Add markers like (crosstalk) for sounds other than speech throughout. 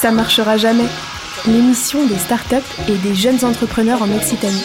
Ça marchera jamais. L'émission des startups et des jeunes entrepreneurs en Occitanie.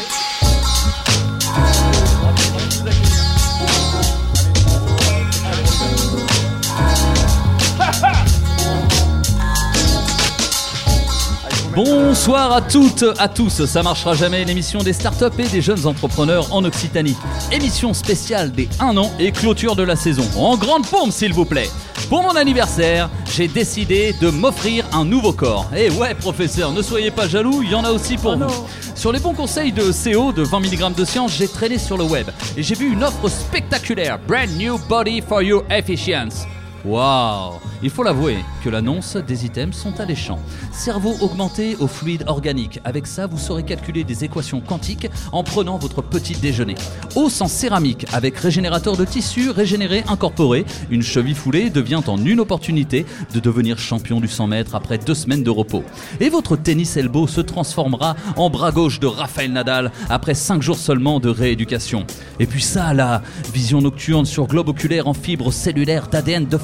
Bonsoir à toutes, à tous, ça marchera jamais, l'émission des startups et des jeunes entrepreneurs en Occitanie. Émission spéciale des 1 an et clôture de la saison. En grande pompe s'il vous plaît. Pour mon anniversaire, j'ai décidé de m'offrir un nouveau corps. Et ouais professeur, ne soyez pas jaloux, il y en a aussi pour vous. Sur les bons conseils de CO de 20 mg de science, j'ai traîné sur le web et j'ai vu une offre spectaculaire, Brand New Body for Your Efficiency. Waouh Il faut l'avouer que l'annonce des items sont alléchants. Cerveau augmenté au fluide organique. Avec ça, vous saurez calculer des équations quantiques en prenant votre petit déjeuner. Os en céramique avec régénérateur de tissu régénéré incorporé. Une cheville foulée devient en une opportunité de devenir champion du 100 mètres après deux semaines de repos. Et votre tennis elbow se transformera en bras gauche de Raphaël Nadal après 5 jours seulement de rééducation. Et puis ça, la vision nocturne sur globe oculaire en fibre cellulaire d'ADN de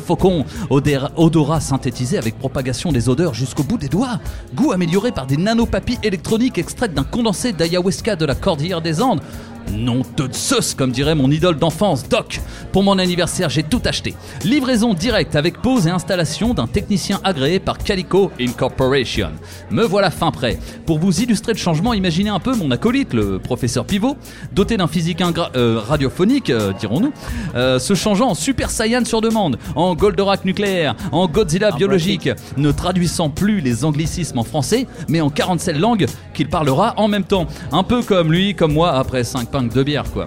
odorat synthétisé avec propagation des odeurs jusqu'au bout des doigts, goût amélioré par des nanopapilles électroniques extraites d'un condensé d'ayahuasca de la cordillère des Andes. Non de Zeus, comme dirait mon idole d'enfance, Doc. Pour mon anniversaire, j'ai tout acheté. Livraison directe avec pose et installation d'un technicien agréé par Calico Incorporation. Me voilà fin prêt. Pour vous illustrer le changement, imaginez un peu mon acolyte, le professeur Pivot, doté d'un physique euh, radiophonique, euh, dirons-nous, euh, se changeant en Super Saiyan sur demande, en Goldorak nucléaire, en Godzilla biologique, ne traduisant plus les anglicismes en français, mais en 47 langues qu'il parlera en même temps. Un peu comme lui, comme moi, après 5 pintes de bière, quoi.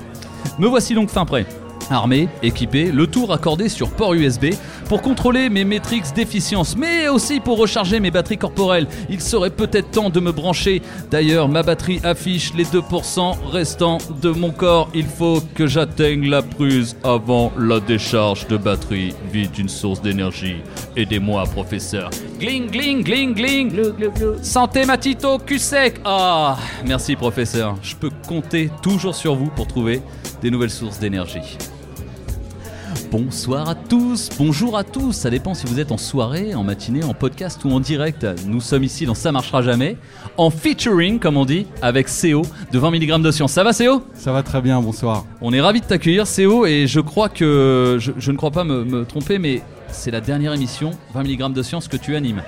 Me voici donc fin prêt. Armé, équipé, le tout raccordé sur port USB pour contrôler mes métriques d'efficience, mais aussi pour recharger mes batteries corporelles. Il serait peut-être temps de me brancher. D'ailleurs, ma batterie affiche les 2% restants de mon corps. Il faut que j'atteigne la pruse avant la décharge de batterie vide d'une source d'énergie. Aidez-moi, professeur. Gling, gling, gling, gling. Santé Matito, cul sec. Ah, merci, professeur. Je peux compter toujours sur vous pour trouver des nouvelles sources d'énergie. Bonsoir à tous, bonjour à tous, ça dépend si vous êtes en soirée, en matinée, en podcast ou en direct. Nous sommes ici dans Ça marchera jamais, en featuring comme on dit, avec CO de 20 mg de science. Ça va CO Ça va très bien, bonsoir. On est ravis de t'accueillir CO et je crois que, je, je ne crois pas me, me tromper, mais c'est la dernière émission 20 mg de science que tu animes.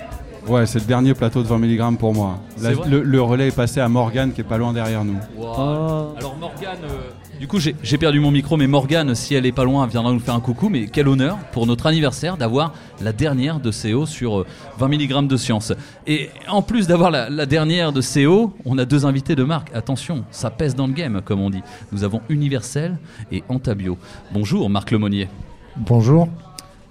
Ouais, c'est le dernier plateau de 20 mg pour moi. La- le, le relais est passé à Morgane qui est pas loin derrière nous. Alors Morgane, euh, du coup j'ai perdu mon micro, mais Morgane, si elle est pas loin, viendra nous faire un coucou. Mais quel honneur pour notre anniversaire d'avoir la dernière de CO sur euh, 20 mg de science. Et en plus d'avoir la, la dernière de CO, on a deux invités de marque. Attention, ça pèse dans le game, comme on dit. Nous avons Universel et Antabio. Bonjour Marc Lemonnier. Bonjour.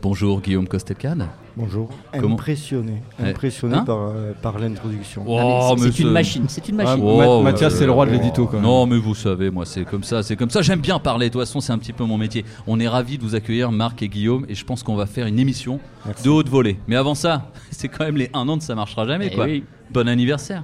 Bonjour Guillaume Costelcade. Bonjour. Comment Impressionné. Impressionné Hein par, euh, par l'introduction. Oh, Ah, c'est une machine, c'est une Ah, machine. Oh, Ma- Mathias, c'est le roi de l'édito quand même. Non, mais vous savez, moi, c'est comme ça, c'est comme ça. J'aime bien parler. De toute façon, c'est un petit peu mon métier. On est ravis de vous accueillir, Marc et Guillaume, et je pense qu'on va faire une émission Merci. de haute volée. Mais avant ça, (laughs) c'est quand même les 1 an de ça marchera jamais, Eh quoi. oui. Bon anniversaire.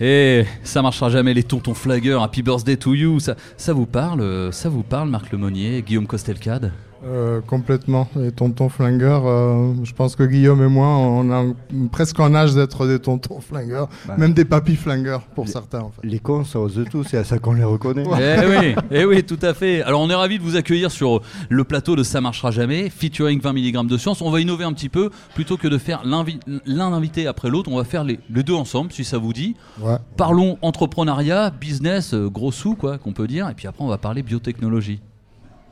Et ça marchera jamais, les tontons flagueurs. Happy birthday to you. Ça, ça vous parle, euh, ça vous parle, Marc Lemonnier, Guillaume Costelcade? Euh, complètement. Les tontons flingueurs, euh, je pense que Guillaume et moi, on a presque en âge d'être des tontons flingueurs, Bah. même des papis flingueurs pour Les- certains. En fait. Les cons, ça ose tout, c'est à ça qu'on les reconnaît. Eh oui, eh oui, tout à fait. Alors on est ravis de vous accueillir sur le plateau de Ça marchera jamais, featuring 20 mg de science. On va innover un petit peu, plutôt que de faire l'un invité après l'autre, on va faire les, les deux ensemble, si ça vous dit. Ouais. Parlons entrepreneuriat, business, euh, gros sous, quoi, qu'on peut dire. Et puis après, on va parler biotechnologie.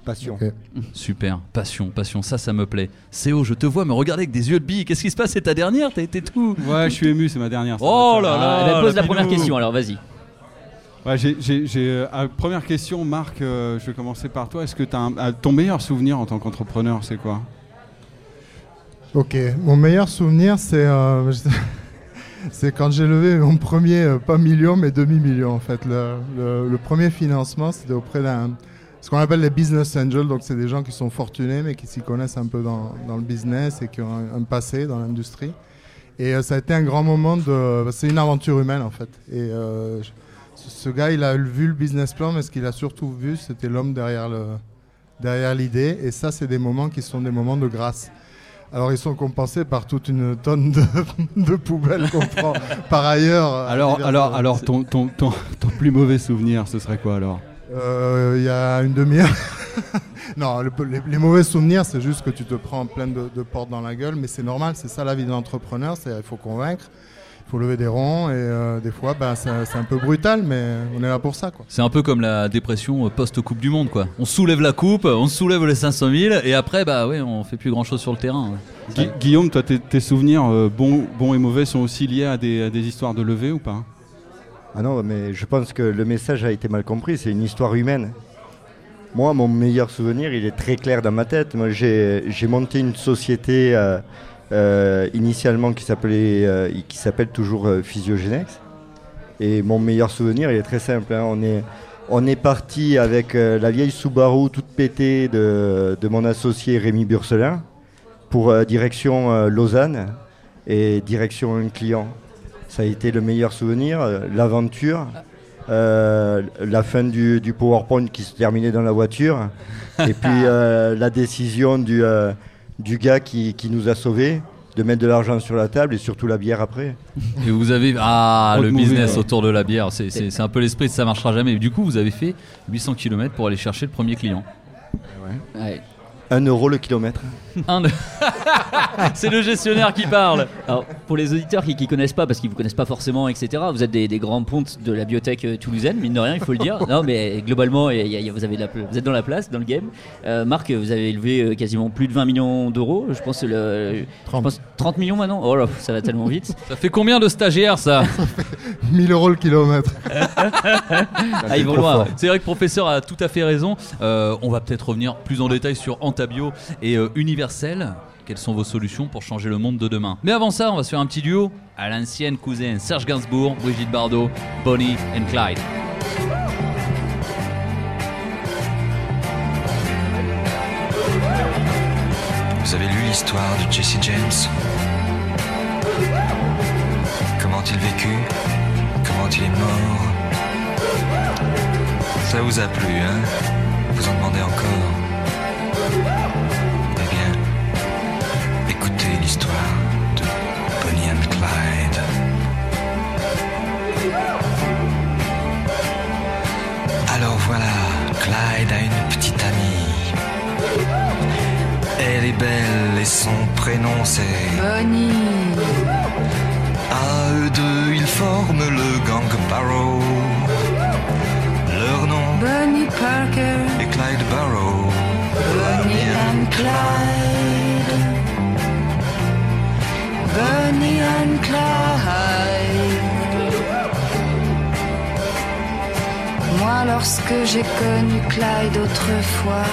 Passion. (laughs) Super, passion, passion, ça, ça me plaît. CO, je te vois me regarder avec des yeux de bille. Qu'est-ce qui se passe? C'est ta dernière? T'as été tout. Ouais, je suis ému, c'est ma dernière. Oh là là Ah, bah, pose la la première pilou. question alors, vas-y. Ouais, j'ai, euh, première question, Marc, euh, je vais commencer par toi. Est-ce que un- ah, ton meilleur souvenir en tant qu'entrepreneur, c'est quoi? Ok. Mon meilleur souvenir, c'est. euh, (laughs) quand j'ai levé mon premier, euh, pas million, mais demi-million en fait. Le, le- le premier financement, c'était auprès d'un. Ce qu'on appelle les business angels, donc c'est des gens qui sont fortunés mais qui s'y connaissent un peu dans, dans le business et qui ont un, un passé dans l'industrie. Et euh, ça a été un grand moment de. C'est une aventure humaine en fait. Et euh, ce gars, il a vu le business plan, mais ce qu'il a surtout vu, c'était l'homme derrière le derrière l'idée. Et ça, c'est des moments qui sont des moments de grâce. Alors, ils sont compensés par toute une tonne de, (laughs) de poubelles qu'on prend (laughs) par ailleurs. à Alors, alors, alors ton, ton, ton, ton plus mauvais souvenir, ce serait quoi alors? Euh, Il y a une demi-heure. (laughs) non, le- les, les mauvais souvenirs, c'est juste que tu te prends plein de, de portes dans la gueule, mais c'est normal, c'est ça la vie d'un entrepreneur, c'est il faut convaincre, il faut lever des ronds, et euh, des fois, ben, c'est un peu brutal, mais on est là pour ça. C'est un peu comme la dépression euh, post-Coupe du Monde, quoi. On soulève la coupe, on soulève les 500 000, et après, bah ouais, on fait plus grand chose sur le terrain. ouais. Guillaume, toi, tes, tes souvenirs euh, bons, bons et mauvais sont aussi liés à des, à des histoires de levée ou pas? Ah non, mais je pense que le message a été mal compris. C'est une histoire humaine. Moi, mon meilleur souvenir, il est très clair dans ma tête. Moi, j'ai monté une société euh, euh, initialement qui s'appelait, euh, qui s'appelle toujours Physiogenex. Et mon meilleur souvenir, il est très simple. hein. On est on est parti avec la vieille Subaru toute pétée de, de mon associé Rémi Burcelin pour direction Lausanne et direction un client. Ça a été le meilleur souvenir, euh, l'aventure, euh, la fin du, du PowerPoint qui se terminait dans la voiture, et puis (laughs) euh, la décision du, euh, du gars qui, qui nous a sauvés de mettre de l'argent sur la table et surtout la bière après. Et vous avez. Ah, le business ouais. autour de la bière, c'est- c'est c'est un peu l'esprit de ça marchera jamais. Et du coup, vous avez fait 800 km pour aller chercher le premier client. Ouais. Un euro le kilomètre. Un de- (laughs) c'est le gestionnaire qui parle. Alors, pour les auditeurs qui ne connaissent pas, parce qu'ils vous connaissent pas forcément, etc., vous êtes des, des grands pontes de la biotech euh, toulousaine, mine de rien, il faut le dire. Non, mais globalement, il y a- il y a- vous, avez de la pla- vous êtes dans la place, dans le game. Euh, Marc, vous avez élevé euh, quasiment plus de 20 millions d'euros. Je pense, le, je 30. pense 30 millions maintenant. Oh là, ça va tellement vite. Ça fait combien de stagiaires ça? 1000 euros le kilomètre. Ah, ils vont loin. C'est vrai que le professeur a tout à fait raison. Euh, on va peut-être revenir plus en détail sur Et euh, Universel. Quelles sont vos solutions pour changer le monde de demain? Mais avant ça, on va se faire un petit duo. À l'ancienne cousine Serge Gainsbourg, Brigitte Bardot, Bonnie and Clyde. Vous avez lu l'histoire de Jesse James? Comment il vécut? Comment il est mort? Ça vous a plu, hein? Vous en demandez encore? Son prénom c'est Bonnie, À eux deux, ils forment le gang Barrow. Leur nom Bonnie Parker, est Clyde Barrow. Bonnie and Clyde. Bonnie and Clyde. Moi, lorsque j'ai connu Clyde autrefois,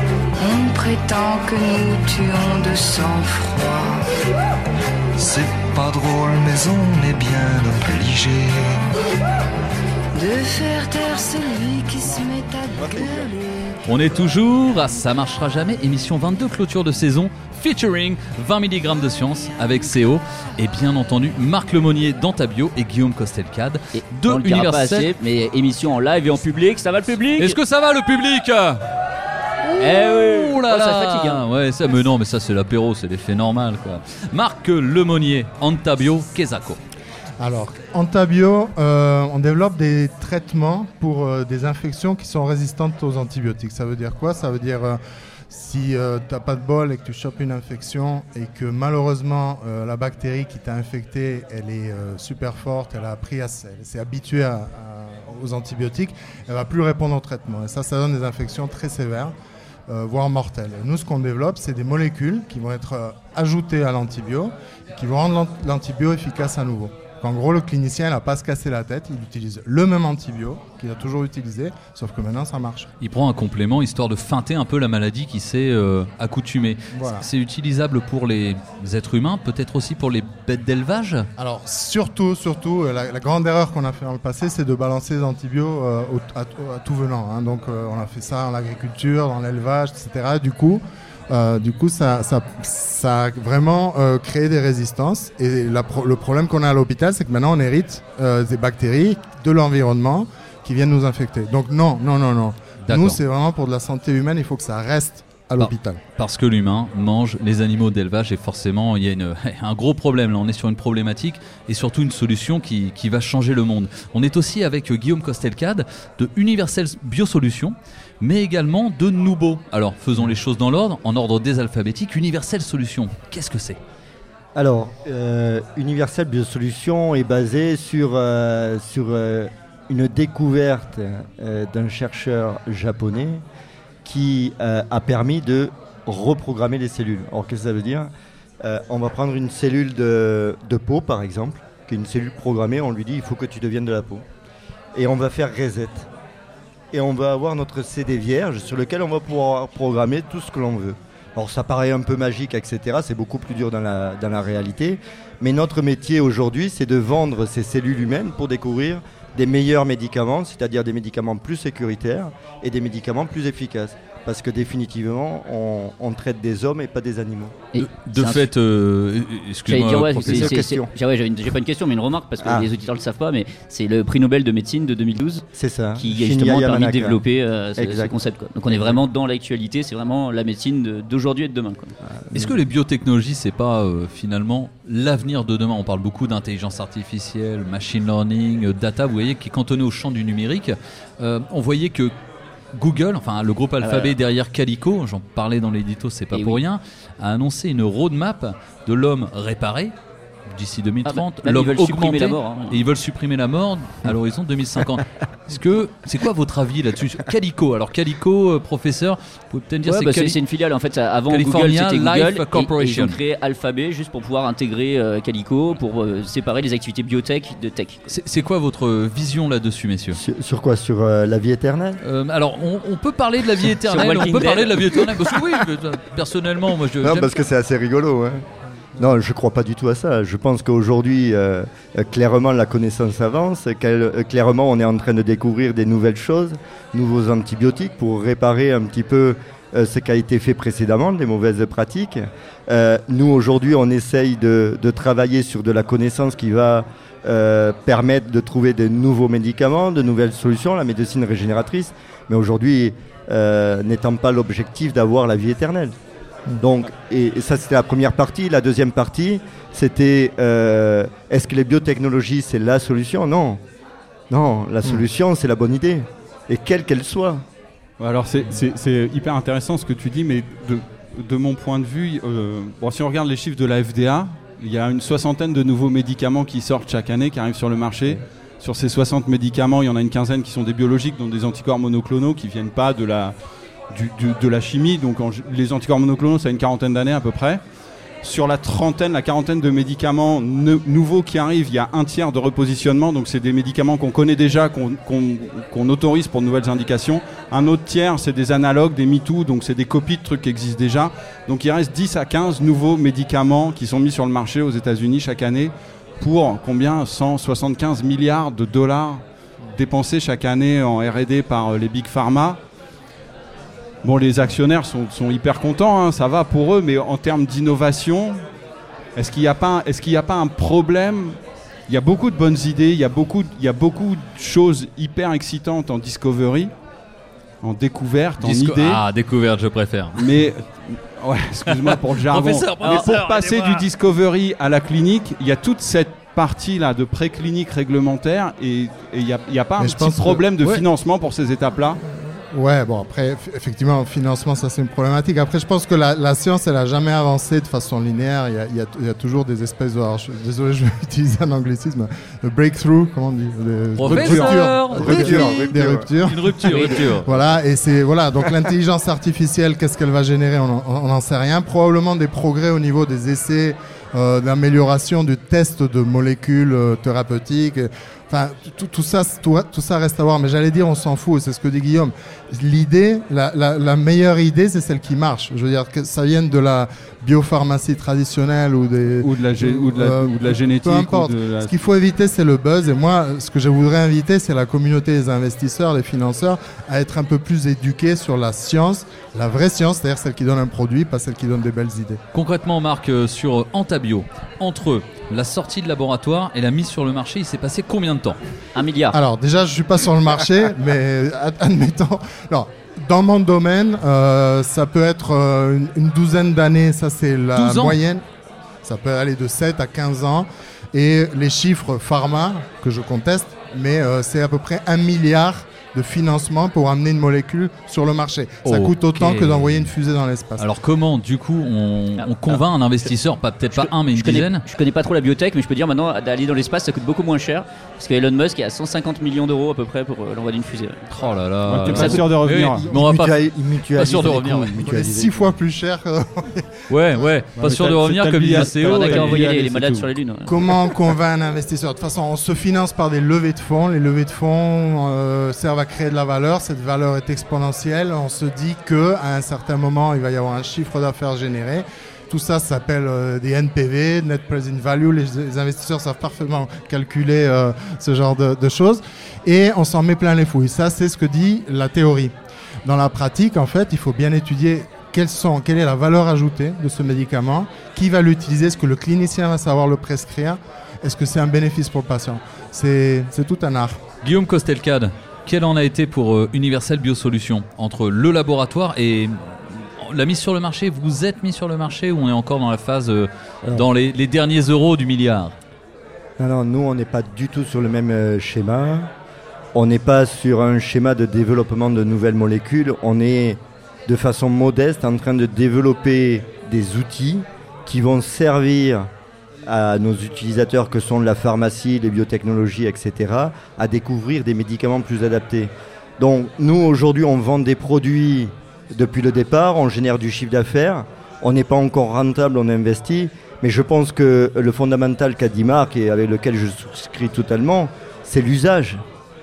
On prétend que nous tuons de sang-froid. C'est pas drôle, mais on est bien obligé. De faire taire celui qui se met à gueuler. On est toujours à Ça marchera jamais, émission 22, clôture de saison, featuring 20 mg de science avec CO et bien entendu Marc Lemonnier d'Antabio et Guillaume Costelcade Et de on le dira pas Universel. assez, mais émission en live et en public, ça va le public? Est-ce que ça va le public? Eh oui Oh là Oh, ça là fatigue, hein. Ouais, ça, mais non, mais ça c'est l'apéro, c'est l'effet normal quoi. Marc Lemonnier, Antabio, Kezako. Alors, Antabio, euh, on développe des traitements pour euh, des infections qui sont résistantes aux antibiotiques. Ça veut dire quoi? Ça veut dire euh, Si euh, tu n'as pas de bol et que tu chopes une infection et que malheureusement euh, la bactérie qui t'a infecté, elle est euh, super forte, elle a appris à, elle s'est habituée à- à- aux antibiotiques, elle va plus répondre au traitement. Et ça, ça donne des infections très sévères, euh, voire mortelles. Et nous, ce qu'on développe, c'est des molécules qui vont être euh, ajoutées à l'antibio qui vont rendre l'ant- l'antibio efficace à nouveau. En gros, le clinicien n'a pas se casser la tête, il utilise le même antibio qu'il a toujours utilisé, sauf que maintenant ça marche. Il prend un complément histoire de feinter un peu la maladie qui s'est euh, accoutumée. Voilà. C'est utilisable pour les êtres humains, peut-être aussi pour les bêtes d'élevage? Alors surtout, surtout, euh, la, la grande erreur qu'on a fait dans le passé, c'est de balancer les antibiotiques euh, au- à, tout- à tout venant. hein. Donc euh, on a fait ça dans l'agriculture, dans l'élevage, etc. Du coup, euh, du coup, ça, ça, ça a vraiment euh, créé des résistances. Et la le problème qu'on a à l'hôpital, c'est que maintenant on hérite euh, des bactéries de l'environnement qui viennent nous infecter. Donc non, non, non, non. Nous, c'est vraiment pour de la santé humaine. Il faut que ça reste à l'hôpital. Parce que l'humain mange les animaux d'élevage et forcément il y a une- (laughs) un gros problème là, on est sur une problématique et surtout une solution qui, qui va changer le monde. On est aussi avec Guillaume Costelcade de Universal Biosolutions mais également de Nubo. Alors faisons les choses dans l'ordre, en ordre désalphabétique. Universal Solutions, qu'est-ce que c'est? Alors, euh, Universal Biosolutions est basé sur, euh, sur euh, une découverte euh, d'un chercheur japonais qui a permis de reprogrammer les cellules. Alors, qu'est-ce que ça veut dire? On va prendre une cellule de, de peau, par exemple, qui est une cellule programmée, on lui dit il faut que tu deviennes de la peau. Et on va faire reset. Et on va avoir notre CD vierge sur lequel on va pouvoir programmer tout ce que l'on veut. Alors ça paraît un peu magique, etc. C'est beaucoup plus dur dans la, dans la réalité. Mais notre métier aujourd'hui, c'est de vendre ces cellules humaines pour découvrir des meilleurs médicaments, c'est-à-dire des médicaments plus sécuritaires et des médicaments plus efficaces. Parce que définitivement, on, on traite des hommes et pas des animaux. Et De, c'est de fait, euh, ouais, j'avais pas une question, mais une remarque, parce que Ah. les auditeurs ne le savent pas, mais c'est le prix Nobel de médecine de 2012 C'est ça. qui Shinya justement a permis de développer euh, ce, concept. quoi. Donc on est vraiment dans l'actualité, c'est vraiment la médecine de- d'aujourd'hui et de demain. quoi. Est-ce que les biotechnologies, c'est pas euh, finalement l'avenir de demain? On parle beaucoup d'intelligence artificielle, machine learning, euh, data, vous voyez, qui est cantonné au champ du numérique. Euh, on voyait que Google, enfin le groupe Alphabet ouais. derrière Calico, j'en parlais dans l'édito, c'est pas Et pour oui. rien, a annoncé une roadmap de l'homme réparé d'ici 2030, Ah bah, ils veulent supprimer la mort, hein. et ils veulent supprimer la mort à l'horizon 2050. (laughs) Est-ce que c'est quoi votre avis là-dessus? Calico, alors Calico, euh, professeur, vous pouvez peut-être dire Ouais, c'est bah, Cali- une filiale en fait. ça- Avant Google, California c'était Life Google. et- et Corporation. ils ont créé Alphabet juste pour pouvoir intégrer euh, Calico pour euh, séparer les activités biotech de tech. C'est quoi votre vision là-dessus, messieurs? Sur, sur quoi? Sur euh, la vie éternelle? Euh, alors, on, on peut parler de la vie (laughs) éternelle, on peut parler de la vie éternelle, parce que oui, personnellement, moi je. Non, parce que c'est assez rigolo. hein. Non, je crois pas du tout à ça. Je pense qu'aujourd'hui, euh, clairement, la connaissance avance. euh, clairement, on est en train de découvrir des nouvelles choses, nouveaux antibiotiques pour réparer un petit peu euh, ce qui a été fait précédemment, des mauvaises pratiques. Nous, aujourd'hui, on essaye de, de travailler sur de la connaissance qui va permettre de trouver de nouveaux médicaments, de nouvelles solutions, la médecine régénératrice. Mais aujourd'hui, n'étant pas l'objectif d'avoir la vie éternelle. Donc, et, et ça c'était la première partie. La deuxième partie, c'était euh, est-ce que les biotechnologies c'est la solution? Non, non. La solution c'est la bonne idée et quelle qu'elle soit. Alors c'est- hyper intéressant ce que tu dis, mais de, de mon point de vue, euh, bon, si on regarde les chiffres de la FDA, il y a une soixantaine de nouveaux médicaments qui sortent chaque année, qui arrivent sur le marché. Sur ces 60 médicaments, il y en a une quinzaine qui sont des biologiques, donc des anticorps monoclonaux qui viennent pas de la, de la chimie. Donc les anticorps monoclonaux, ça a une quarantaine d'années à peu près. Sur la trentaine, la quarantaine de médicaments nouveaux qui arrivent, il y a un tiers de repositionnement. Donc c'est des médicaments qu'on connaît déjà, qu'on autorise pour de nouvelles indications. Un autre tiers, c'est des analogues, des MeToo, donc c'est des copies de trucs qui existent déjà. Donc il reste 10 à 15 nouveaux médicaments qui sont mis sur le marché aux États-Unis chaque année pour combien? 175 milliards de dollars dépensés chaque année en RD par euh, les big pharma. Bon, les actionnaires sont, sont hyper contents, hein, ça va pour eux, mais en termes d'innovation, est-ce qu'il n'y a, pas qu'il y a pas un problème? Il y a beaucoup de bonnes idées, il y, a beaucoup, il y a beaucoup de choses hyper excitantes en discovery, en découverte, en idées. Ah, découverte, je préfère. Mais, ouais, excuse-moi pour le (laughs) jargon. Professeur, Mais pour passer du discovery à la clinique, il y a toute cette partie-là de préclinique réglementaire et il n'y a, il y a pas un Mais petit que- problème de ouais. financement pour ces étapes-là Ouais, bon, après, eff- effectivement, le financement, ça c'est une problématique. Après, je pense que la, la science, elle a jamais avancé de façon linéaire. Il y a, il y a- il y a toujours des espèces de. alors, je- désolé, je vais (laughs) utiliser un anglicisme. Le breakthrough, comment on dit Des ruptures. défi. Ruptures. Des ruptures. Une rupture, rupture. Voilà, et c'est voilà. Donc l'intelligence artificielle, qu'est-ce qu'elle va générer? On n'en sait rien. Probablement des progrès au niveau des essais euh, d'amélioration du test de molécules euh, thérapeutiques. Enfin, tout, tout ça, tout, tout ça reste à voir. Mais j'allais dire, on s'en fout. C'est ce que dit Guillaume. L'idée, la, la, la meilleure idée, c'est celle qui marche. Je veux dire que ça vienne de la biopharmacie traditionnelle ou des Ou de la, gé- ou de la, euh, ou de la génétique. peu importe. ou de la- Ce qu'il faut éviter, c'est le buzz. Et moi, ce que je voudrais inviter, c'est la communauté des investisseurs, des financeurs, à être un peu plus éduqués sur la science, la vraie science, c'est-à-dire celle qui donne un produit, pas celle qui donne des belles idées. Concrètement, Marc, euh, sur Antabio, entre la sortie de laboratoire et la mise sur le marché, il s'est passé combien de temps Un milliard. Alors, déjà, je suis pas sur le marché, (laughs) mais ad- admettons. Dans mon domaine, euh, ça peut être euh, une, une douzaine d'années, ça c'est la 12 ans moyenne. Ça peut aller de 7 à 15 ans. Et les chiffres pharma, que je conteste, mais euh, c'est à peu près un milliard de financement pour amener une molécule sur le marché. Ça coûte autant que d'envoyer une fusée dans l'espace. Alors comment, du coup, on, on convainc un investisseur, pas peut-être pas un, mais une je connais, je connais pas trop la biotech, mais je peux dire maintenant d'aller dans l'espace ça coûte beaucoup moins cher. Parce que Elon Musk est à 150 millions d'euros à peu près pour euh, l'envoi d'une fusée. Oh là là. Ouais, pas sûr de revenir. Oui, mais on va pas. Sûr de revenir, ouais. On six fois plus cher. que- Ouais, ouais, pas sûr de revenir comme dit billet- CEO. t'as On le a et- billet- qu'à envoyer les, malades sur lunes. ouais. Comment convainc un investisseur? De toute façon, on se finance par des levées de fonds. Les levées de fonds euh, servent à créer de la valeur. Cette valeur est exponentielle. On se dit que à un certain moment, il va y avoir un chiffre d'affaires généré. Tout ça s'appelle euh, des NPV, Net Present Value. Les, investisseurs savent parfaitement calculer euh, ce genre de, choses. Et on s'en met plein les fouilles. Ça, c'est ce que dit la théorie. Dans la pratique, en fait, il faut bien étudier quelles sont, quelle est la valeur ajoutée de ce médicament, qui va l'utiliser, est-ce que le clinicien va savoir le prescrire, est-ce que c'est un bénéfice pour le patient. C'est tout un art. Guillaume Costelcade, quel en a été pour euh, Universal Biosolutions entre le laboratoire et la mise sur le marché? Vous êtes mis sur le marché ou on est encore dans la phase, euh, dans les, les derniers euros du milliard? Non, non, nous, on n'est pas du tout sur le même euh, schéma. On n'est pas sur un schéma de développement de nouvelles molécules. On est de façon modeste en train de développer des outils qui vont servir à nos utilisateurs que sont la pharmacie, les biotechnologies, etc., à découvrir des médicaments plus adaptés. Donc nous, aujourd'hui, on vend des produits depuis le départ, on génère du chiffre d'affaires, on n'est pas encore rentable, on investit, mais je pense que le fondamental qu'a dit Marc et avec lequel je souscris totalement, c'est l'usage.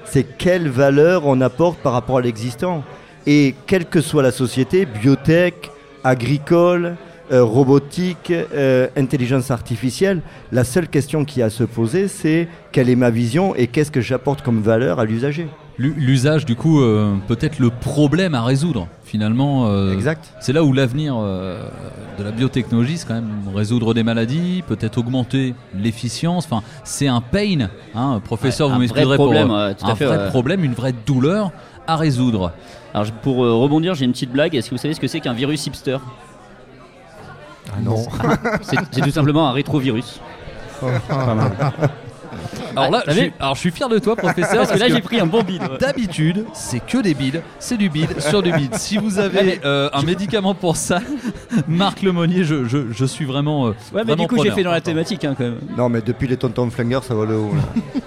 C'est quelle valeur on apporte par rapport à l'existant. Et quelle que soit la société, biotech, agricole, euh, robotique, euh, intelligence artificielle, la seule question qui a à se poser, c'est quelle est ma vision et qu'est-ce que j'apporte comme valeur à l'usager. L'u- L'usage, du coup, euh, peut-être le problème à résoudre. Finalement, euh, Exact. c'est là où l'avenir euh, de la biotechnologie, c'est quand même résoudre des maladies, peut-être augmenter l'efficience. Enfin, c'est un pain. Hein, professeur, Ouais, vous un m'expliquerez vrai pour problème, euh, à fait, vrai une vraie douleur à résoudre. Alors pour euh, rebondir, j'ai une petite blague. Est-ce que vous savez ce que c'est qu'un virus hipster? Ah non. (laughs) C'est tout simplement un rétrovirus. Pas mal. Alors là, t'as je suis, alors je suis fier de toi, professeur. Parce que là j'ai pris un bon bide. ouais. D'habitude, c'est que des bides, c'est du bide sur du bide. Si vous avez euh, un médicament pour ça, (laughs) Marc Lemonnier, je, je, je suis vraiment. euh, Ouais, mais vraiment du coup j'ai fait dans la thématique hein, quand même. Non, mais depuis les tontons flingueurs, ça va le haut. là. (laughs)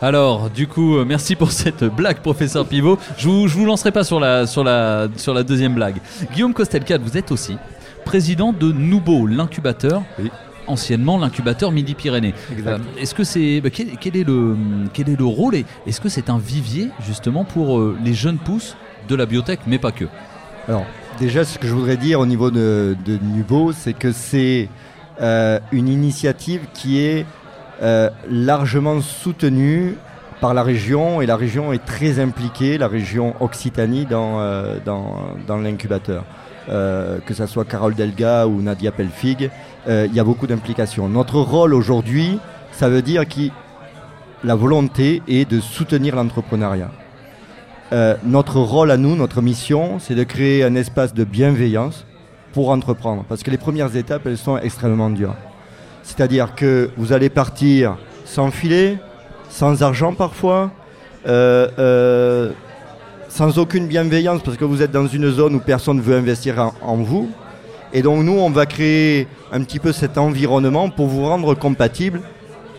Alors, du coup, euh, merci pour cette blague, professeur Pivot. Je vous, je vous lancerai pas sur la, sur, la, sur la deuxième blague. Guillaume Costelcade, vous êtes aussi président de Nouveau, l'incubateur. Oui. Anciennement l'incubateur Midi-Pyrénées. Euh, est-ce que c'est bah, quel, quel est le quel est le rôle et est-ce que c'est un vivier justement pour euh, les jeunes pousses de la biotech, mais pas que? Alors, déjà, ce que je voudrais dire au niveau de, de Nubo, c'est que c'est euh, une initiative qui est euh, largement soutenue par la région et la région est très impliquée, la région Occitanie, dans, euh, dans, dans l'incubateur. Euh, que ce soit Carole Delga ou Nadia Pelfig, il y a beaucoup d'implications. Notre rôle aujourd'hui, ça veut dire que la volonté est de soutenir l'entrepreneuriat. Notre rôle à nous, notre mission, c'est de créer un espace de bienveillance pour entreprendre. Parce que les premières étapes, elles sont extrêmement dures. C'est-à-dire que vous allez partir sans filet, sans argent parfois, euh, euh, sans aucune bienveillance parce que vous êtes dans une zone où personne ne veut investir en, en vous. Et donc nous, on va créer un petit peu cet environnement pour vous rendre compatible,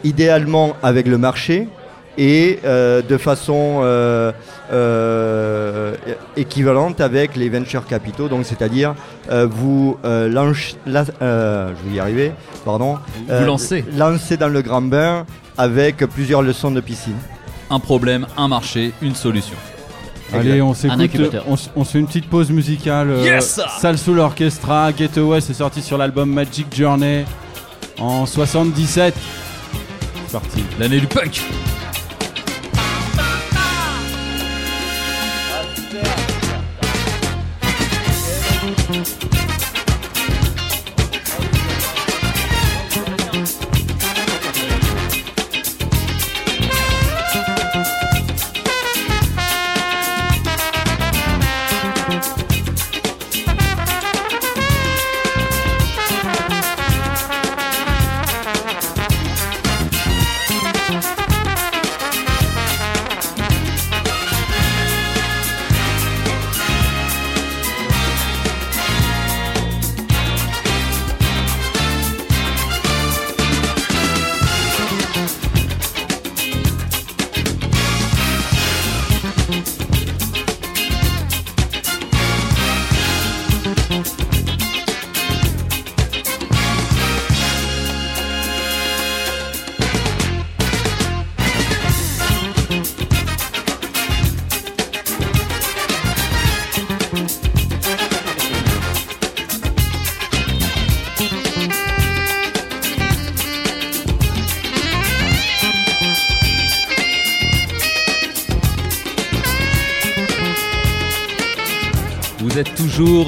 idéalement avec le marché et euh, de façon euh, euh, équivalente avec les venture capitaux. Donc c'est-à-dire euh, vous euh, lancez, la- euh, je vais y arriver, pardon, Vous lancez. lancez dans le grand bain avec plusieurs leçons de piscine. Un problème, un marché, une solution. Allez, on s'écoute, on, se fait une petite pause musicale. Yes Salsoul Orchestra, Getaway, c'est sorti sur l'album Magic Journey en 77. C'est parti. L'année du punk.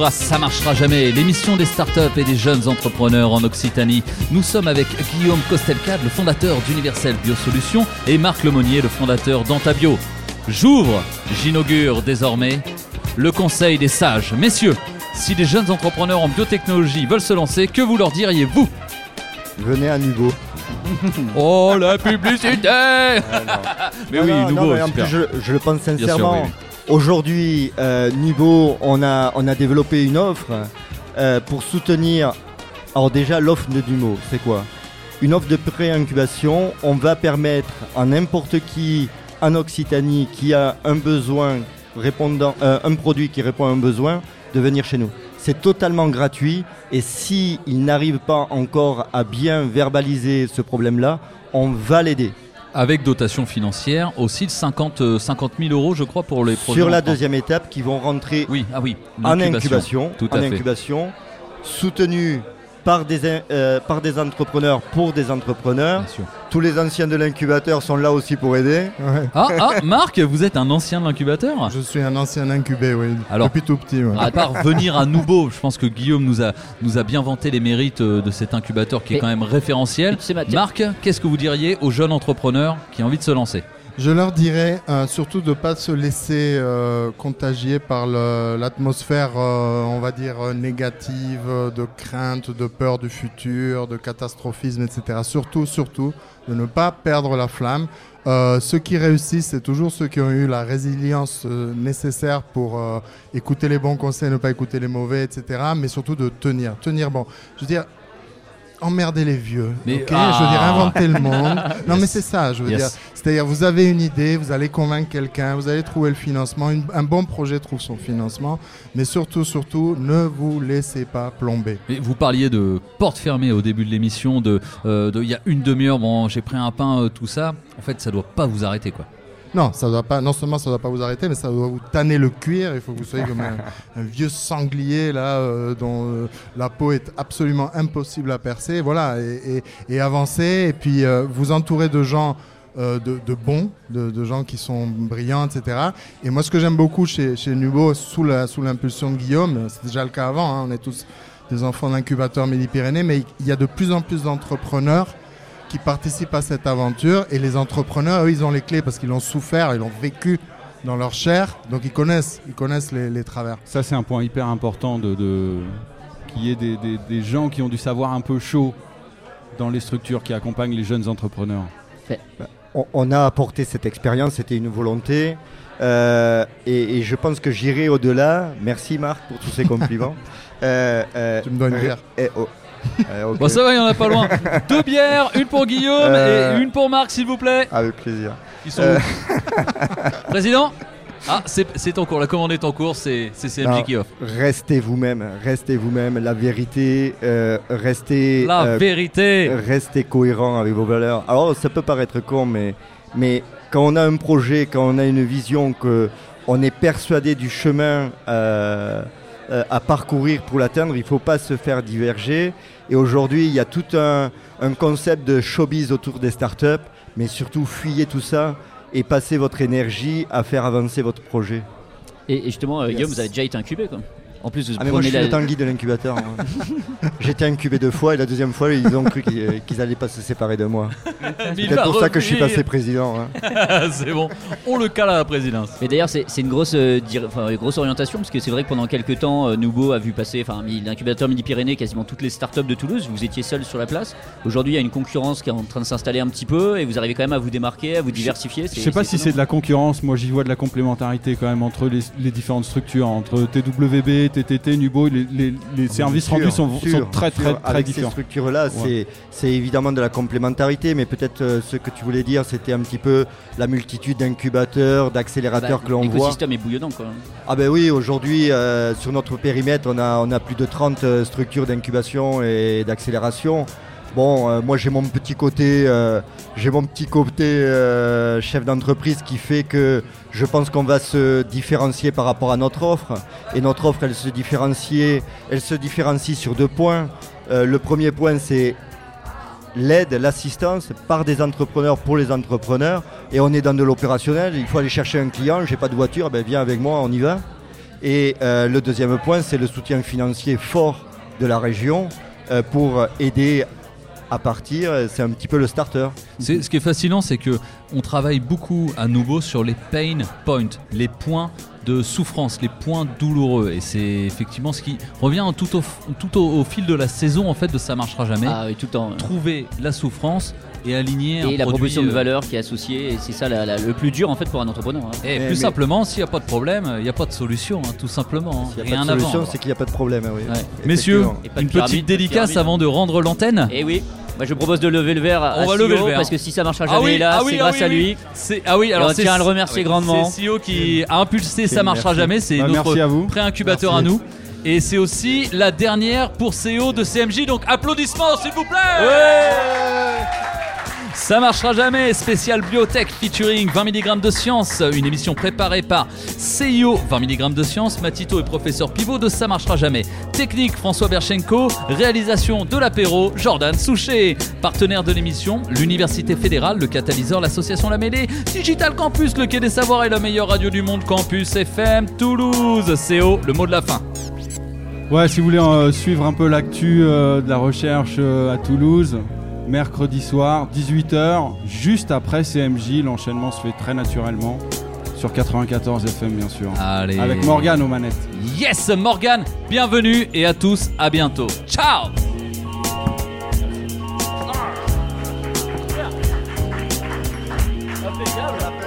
Ça marchera jamais, l'émission des startups et des jeunes entrepreneurs en Occitanie. Nous sommes avec Guillaume Costelcade, le fondateur d'Universel Biosolutions, et Marc Lemonnier, le fondateur d'Antabio. J'ouvre, j'inaugure désormais le conseil des sages. Messieurs, si des jeunes entrepreneurs en biotechnologie veulent se lancer, que vous leur diriez-vous? Venez à Nubo. Oh, la publicité (laughs) Mais Non, oui, nouveau, non, mais en plus, je, je le pense sincèrement. oui. Aujourd'hui, euh, Nibo, on a, on a développé une offre euh, pour soutenir. Alors, déjà, l'offre de Nubo, c'est quoi? Une offre de pré-incubation. On va permettre à n'importe qui en Occitanie qui a un besoin répondant, euh, un produit qui répond à un besoin, de venir chez nous. C'est totalement gratuit et si il n'arrive pas encore à bien verbaliser ce problème-là, on va l'aider. Avec dotation financière aussi de 50, euh, 50 000 euros, je crois, pour les projets. Sur la deuxième étape, qui vont rentrer Oui, ah oui. en incubation, Tout à en fait. incubation, soutenu par des, euh, par des entrepreneurs pour des entrepreneurs. Bien sûr. Tous les anciens de l'incubateur sont là aussi pour aider. Ouais. Ah, ah, Marc, vous êtes un ancien de l'incubateur? Je suis un ancien incubé, oui. Alors- depuis tout petit. ouais. À part venir à Nouveau, je pense que Guillaume nous a, nous a bien vanté les mérites euh, de cet incubateur qui est quand même référentiel. Marc, qu'est-ce que vous diriez aux jeunes entrepreneurs qui ont envie de se lancer? Je leur dirais euh, surtout de ne pas se laisser euh, contagier par l'atmosphère, euh, on va dire, négative, de crainte, de peur du futur, de catastrophisme, etc. Surtout, surtout, de ne pas perdre la flamme. Ceux qui réussissent, c'est toujours ceux qui ont eu la résilience nécessaire pour écouter les bons conseils, ne pas écouter les mauvais, etc. Mais surtout de tenir. Tenir, bon, je veux dire, emmerder les vieux. Mais- Ah. Je veux dire, inventer le monde. (laughs) Non, mais c'est ça, je veux Yes. dire. C'est-à-dire, vous avez une idée, vous allez convaincre quelqu'un, vous allez trouver le financement. Une- un bon projet trouve son financement. Mais surtout, surtout, ne vous laissez pas plomber. Et vous parliez de porte fermée au début de l'émission, de euh, de- il y a une demi-heure, bon, j'ai pris un pain, euh, tout ça. En fait, ça doit pas vous arrêter, quoi. Non, ça doit pas. Non seulement ça doit pas vous arrêter, mais ça doit vous tanner le cuir. Il faut que vous soyez comme un, (laughs) un vieux sanglier là, euh, dont euh, la peau est absolument impossible à percer. Voilà, et, et- et avancer. Et puis euh, vous entourer de gens. de, de bons, de, de gens qui sont brillants, etc. Et moi, ce que j'aime beaucoup chez, chez Nubo, sous l'impulsion de Guillaume, c'est déjà le cas avant, hein, on est tous des enfants d'incubateurs Midi-Pyrénées, mais il y a de plus en plus d'entrepreneurs qui participent à cette aventure. Et les entrepreneurs, eux, ils ont les clés parce qu'ils l'ont souffert, ils l'ont vécu dans leur chair. Donc ils connaissent, ils connaissent les, les travers. Ça, c'est un point hyper important de, de- qu'il y ait des, des- des gens qui ont du savoir un peu chaud dans les structures qui accompagnent les jeunes entrepreneurs. on, on a apporté cette expérience, c'était une volonté. Euh, et, et je pense que j'irai au-delà. Merci Marc pour tous ces compliments. (laughs) Euh, euh, Tu me dois une euh, bière. oh. (laughs) Euh, ok. Bon, ça va, il y en a pas loin. (laughs) Deux bières, une pour Guillaume Euh. et une pour Marc, s'il vous plaît. Avec plaisir. Ils sont Euh. où (laughs) Président Ah, c'est en cours, la commande est en cours, c'est Non, qui offre. Restez vous-même, restez vous-même. La vérité, euh, restez. La euh, vérité Restez cohérent avec vos valeurs. Alors, ça peut paraître con, mais, mais quand on a un projet, quand on a une vision, que on est persuadé du chemin euh, euh, à parcourir pour l'atteindre, il ne faut pas se faire diverger. Et aujourd'hui, il y a tout un, un concept de showbiz autour des startups, mais surtout, fuyez tout ça et passez votre énergie à faire avancer votre projet. Et, et justement, euh, Yes. Guillaume, vous avez déjà été incubé quoi. En plus, vous Ah mais moi je suis la- le Tanguy de l'incubateur. (laughs) J'ai été incubé deux fois et la deuxième fois ils ont cru qu'ils qu'ils allaient pas se séparer de moi. C'est peut-être pour ça que je suis passé président. hein. (laughs) c'est bon, on le cale à la présidence. Mais d'ailleurs, c'est une grosse, euh, une grosse orientation parce que c'est vrai que pendant quelques temps, euh, Nouveau a vu passer, enfin, l'incubateur Midi-Pyrénées, quasiment toutes les startups de Toulouse. Vous étiez seul sur la place. Aujourd'hui, il y a une concurrence qui est en train de s'installer un petit peu et vous arrivez quand même à vous démarquer, à vous diversifier. Je sais pas si c'est de la concurrence, moi j'y vois de la complémentarité quand même entre les, les différentes structures, entre TWB, TTT, Nubo, les, les- les services Sûr, rendus sont, sûr, sont très sûr. très très Avec ces différents. structures-là, c'est- c'est évidemment de la complémentarité, mais peut-être euh, ce que tu voulais dire, c'était un petit peu la multitude d'incubateurs, d'accélérateurs que l'on voit. L'écosystème est bouillonnant quoi. Ah ben oui, aujourd'hui, euh, sur notre périmètre, on a, on a plus de 30 euh, structures d'incubation et d'accélération. Bon, euh, moi j'ai mon petit côté, euh, j'ai mon petit côté euh, chef d'entreprise qui fait que je pense qu'on va se différencier par rapport à notre offre. Et notre offre, elle se différencie, elle se différencie sur deux points. Euh, le premier point, c'est l'aide, l'assistance par des entrepreneurs pour les entrepreneurs. Et on est dans de l'opérationnel. Il faut aller chercher un client. J'ai pas de voiture, ben viens avec moi, on y va. Et euh, le deuxième point, c'est le soutien financier fort de la région euh, pour aider à partir. C'est un petit peu le starter. C'est- Ce qui est fascinant, c'est que on travaille beaucoup à nouveau sur les pain points, les points de souffrance, les points douloureux. Et c'est effectivement ce qui revient tout au, tout au, au fil de la saison en fait de ça marchera jamais. Ah oui, tout le temps. Trouver la souffrance et aligner un Et la proposition de euh, valeur qui est associée, et c'est ça la- la- le plus dur en fait pour un entrepreneur. hein. Et Mais- plus mais- simplement, s'il n'y a pas de problème, il n'y a pas de solution, hein, tout simplement. hein. S'il n'y a Rien pas de solution, c'est qu'il n'y a pas de problème. oui. Ouais. Messieurs, une pyramide, petite dédicace pyramide. avant de rendre l'antenne. Et oui, moi je propose de lever le verre à On va CEO, lever le verre. parce que si ça marchera Ah jamais oui, là, ah oui, c'est ah grâce oui, à lui. C'est ah oui, alors on c'est tient à le remercier grandement. C'est CEO qui a impulsé ça marchera merci. jamais, c'est Bah, notre à pré-incubateur Merci. à nous. Et c'est aussi la dernière pour CEO de CMJ, donc applaudissements s'il vous plaît Ça marchera jamais, spécial biotech featuring 20 mg de science, une émission préparée par CIO 20 mg de science, Matito et professeur pivot de Ça marchera jamais. Technique François Berchenko, réalisation de l'apéro Jordan Souchet, partenaire de l'émission l'Université fédérale, le catalyseur, l'association La Mêlée, Digital Campus, le Quai des Savoirs et la meilleure radio du monde, Campus FM Toulouse. CO, le mot de la fin. Ouais, si vous voulez euh, suivre un peu l'actu euh, de la recherche euh, à Toulouse, mercredi soir, 18h, juste après CMJ, l'enchaînement se fait très naturellement sur 94 FM bien sûr. Allez. Avec Morgane aux manettes. Yes, Morgan, bienvenue et à tous, à bientôt. Ciao Impeccable.